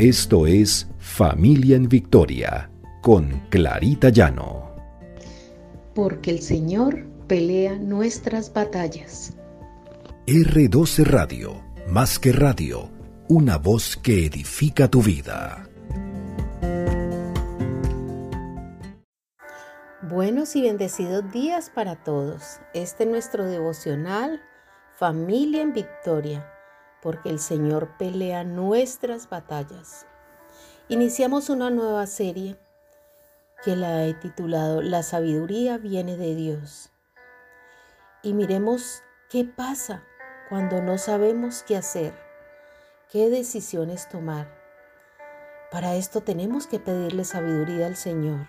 Esto es Familia en Victoria con Clarita Llano. Porque el Señor pelea nuestras batallas. R12 Radio, más que radio, una voz que edifica tu vida. Buenos y bendecidos días para todos. Este es nuestro devocional Familia en Victoria porque el Señor pelea nuestras batallas. Iniciamos una nueva serie que la he titulado La sabiduría viene de Dios. Y miremos qué pasa cuando no sabemos qué hacer, qué decisiones tomar. Para esto tenemos que pedirle sabiduría al Señor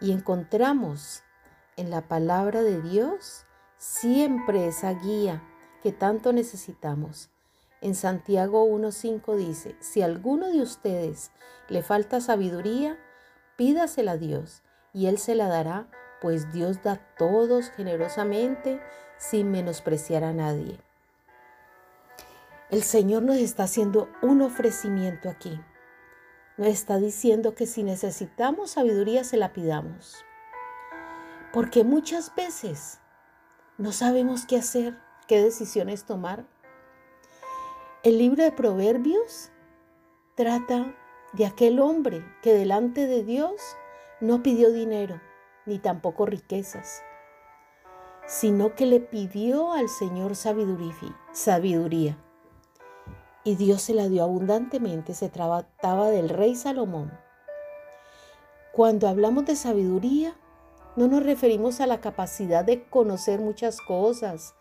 y encontramos en la palabra de Dios siempre esa guía que tanto necesitamos en Santiago 1.5 dice, si a alguno de ustedes le falta sabiduría, pídasela a Dios y Él se la dará, pues Dios da a todos generosamente sin menospreciar a nadie. El Señor nos está haciendo un ofrecimiento aquí. Nos está diciendo que si necesitamos sabiduría se la pidamos. Porque muchas veces no sabemos qué hacer, qué decisiones tomar el libro de Proverbios trata de aquel hombre que delante de Dios no pidió dinero ni tampoco riquezas, sino que le pidió al Señor sabiduría. Y Dios se la dio abundantemente, se trataba del rey Salomón. Cuando hablamos de sabiduría, no nos referimos a la capacidad de conocer muchas cosas,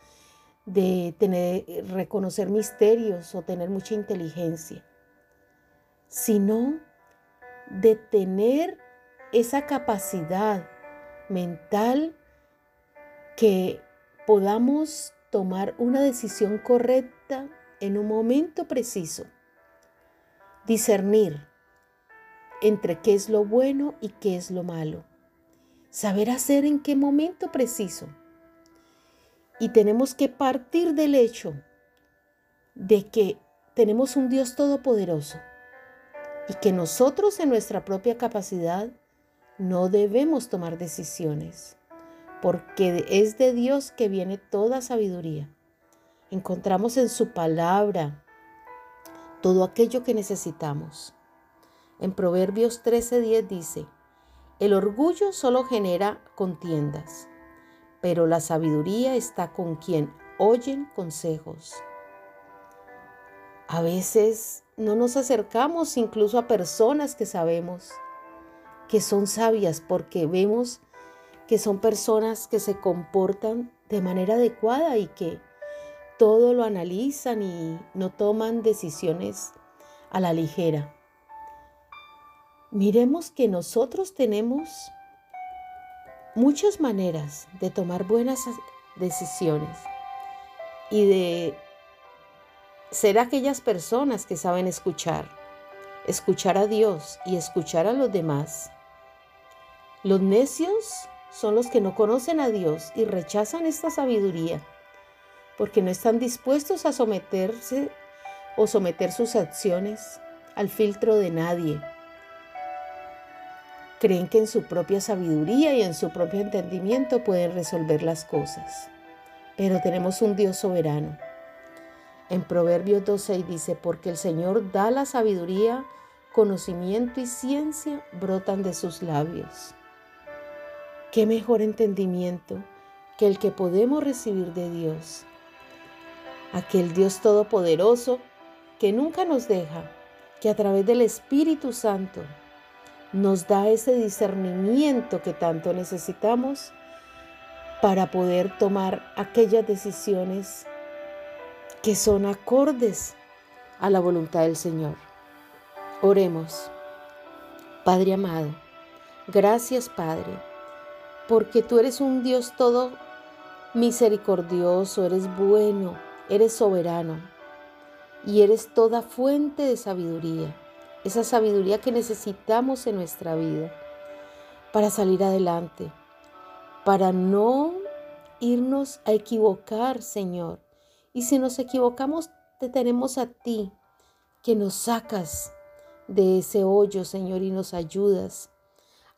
de tener, reconocer misterios o tener mucha inteligencia, sino de tener esa capacidad mental que podamos tomar una decisión correcta en un momento preciso. Discernir entre qué es lo bueno y qué es lo malo. Saber hacer en qué momento preciso y tenemos que partir del hecho de que tenemos un Dios todopoderoso y que nosotros en nuestra propia capacidad no debemos tomar decisiones, porque es de Dios que viene toda sabiduría. Encontramos en su palabra todo aquello que necesitamos. En Proverbios 13:10 dice, el orgullo solo genera contiendas pero la sabiduría está con quien oyen consejos. A veces no nos acercamos incluso a personas que sabemos que son sabias porque vemos que son personas que se comportan de manera adecuada y que todo lo analizan y no toman decisiones a la ligera. Miremos que nosotros tenemos muchas maneras de tomar buenas decisiones y de ser aquellas personas que saben escuchar, escuchar a Dios y escuchar a los demás. Los necios son los que no conocen a Dios y rechazan esta sabiduría porque no están dispuestos a someterse o someter sus acciones al filtro de nadie Creen que en su propia sabiduría y en su propio entendimiento pueden resolver las cosas. Pero tenemos un Dios soberano. En Proverbios 2.6 dice, porque el Señor da la sabiduría, conocimiento y ciencia brotan de sus labios. ¿Qué mejor entendimiento que el que podemos recibir de Dios? Aquel Dios todopoderoso que nunca nos deja, que a través del Espíritu Santo nos da ese discernimiento que tanto necesitamos para poder tomar aquellas decisiones que son acordes a la voluntad del Señor. Oremos. Padre amado, gracias Padre, porque tú eres un Dios todo misericordioso, eres bueno, eres soberano y eres toda fuente de sabiduría esa sabiduría que necesitamos en nuestra vida para salir adelante, para no irnos a equivocar, Señor. Y si nos equivocamos, te tenemos a ti, que nos sacas de ese hoyo, Señor, y nos ayudas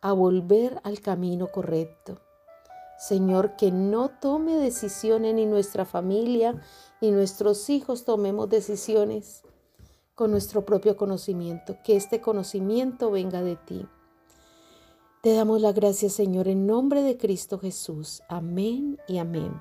a volver al camino correcto. Señor, que no tome decisiones ni nuestra familia ni nuestros hijos tomemos decisiones con nuestro propio conocimiento, que este conocimiento venga de ti. Te damos la gracia, Señor, en nombre de Cristo Jesús. Amén y amén.